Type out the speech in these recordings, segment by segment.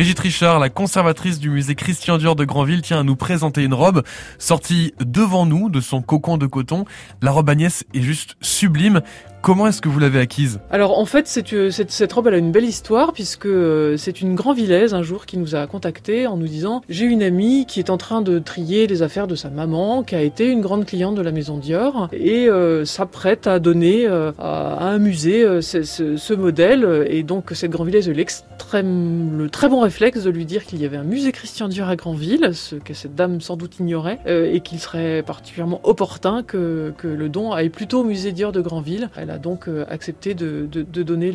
Brigitte Richard, la conservatrice du musée Christian Dior de Granville, tient à nous présenter une robe sortie devant nous de son cocon de coton. La robe Agnès est juste sublime. Comment est-ce que vous l'avez acquise? Alors en fait, cette, cette, robe elle a une belle histoire puisque euh, c'est une grand villaise un jour qui nous a contacté en nous disant j'ai une amie qui est en train de trier les affaires de sa maman, qui a été une grande cliente de la maison Dior et euh, s'apprête à donner euh, à, un musée euh, ce, modèle et donc cette grand villaise a l'extrême le très bon réflexe de lui dire qu'il y avait un musée Christian Dior à Granville, ce que cette dame sans doute ignorait et qu'il serait particulièrement opportun que, le don aille plutôt au musée Dior de Granville. Elle a donc euh, accepté de, donner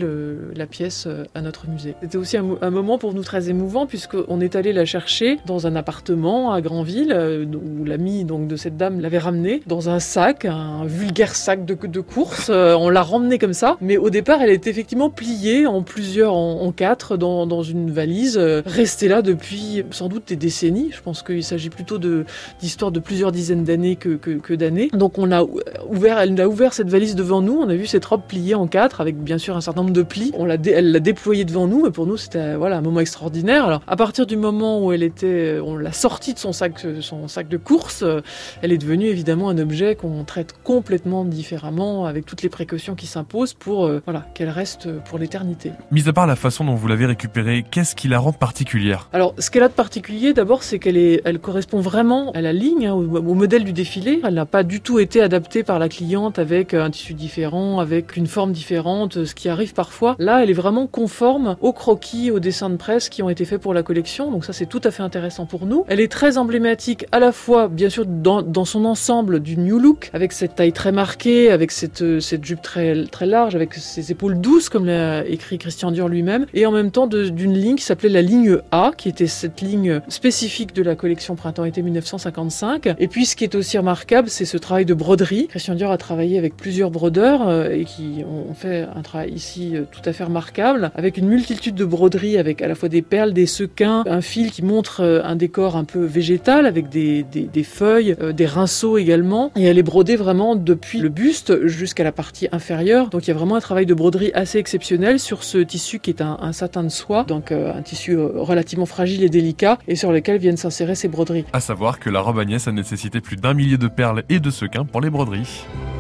la pièce euh, à notre musée. C'était aussi un, moment pour nous très émouvant puisqu'on est allé la chercher dans un appartement à Granville euh, où l'ami de cette dame l'avait ramenée dans un sac, un vulgaire sac de, de course. on l'a ramenée comme ça, mais au départ elle était effectivement pliée en plusieurs, en quatre dans, une valise, restée là depuis sans doute des décennies. Je pense qu'il s'agit plutôt d'histoire de, de, plusieurs dizaines d'années que, que, que d'années. Donc on a ouvert, elle a ouvert cette valise devant nous, on a vu cette robe pliée en quatre avec bien sûr un certain nombre de plis. On l'a, elle l'a déployée devant nous et pour nous c'était voilà un moment extraordinaire. Alors à partir du moment où elle était, on l'a sortie de son sac, son sac de course, elle est devenue évidemment un objet qu'on traite complètement différemment avec toutes les précautions qui s'imposent pour euh, voilà qu'elle reste pour l'éternité. Mis à part la façon dont vous l'avez récupérée, qu'est-ce qui la rend particulière? Alors ce qu'elle a de particulier d'abord c'est qu'elle est, elle correspond vraiment à la ligne, hein, au, au modèle du défilé. Elle n'a pas du tout été adaptée par la cliente avec un tissu différent avec une forme différente, ce qui arrive parfois. Là, elle est vraiment conforme aux croquis, aux dessins de presse qui ont été faits pour la collection, donc ça c'est tout à fait intéressant pour nous. Elle est très emblématique à la fois, bien sûr, dans, son ensemble du New Look, avec cette taille très marquée, avec cette, cette jupe très, très large, avec ses épaules douces, comme l'a écrit Christian Dior lui-même, et en même temps d'une ligne qui s'appelait la ligne A, qui était cette ligne spécifique de la collection printemps-été 1955. Et puis ce qui est aussi remarquable, c'est ce travail de broderie. Dior a travaillé avec plusieurs brodeurs, euh, et qui ont fait un travail ici euh, tout à fait remarquable, avec une multitude de broderies, avec à la fois des perles, des sequins, un fil qui montre euh, un décor un peu végétal, avec des, feuilles, des rinceaux également, et elle est brodée vraiment depuis le buste jusqu'à la partie inférieure, donc il y a vraiment un travail de broderie assez exceptionnel sur ce tissu qui est un, un satin de soie, donc un tissu relativement fragile et délicat, et sur lequel viennent s'insérer ces broderies. À savoir que la robe Agnès a nécessité plus d'un millier de perles et de sequins pour les broderies. much.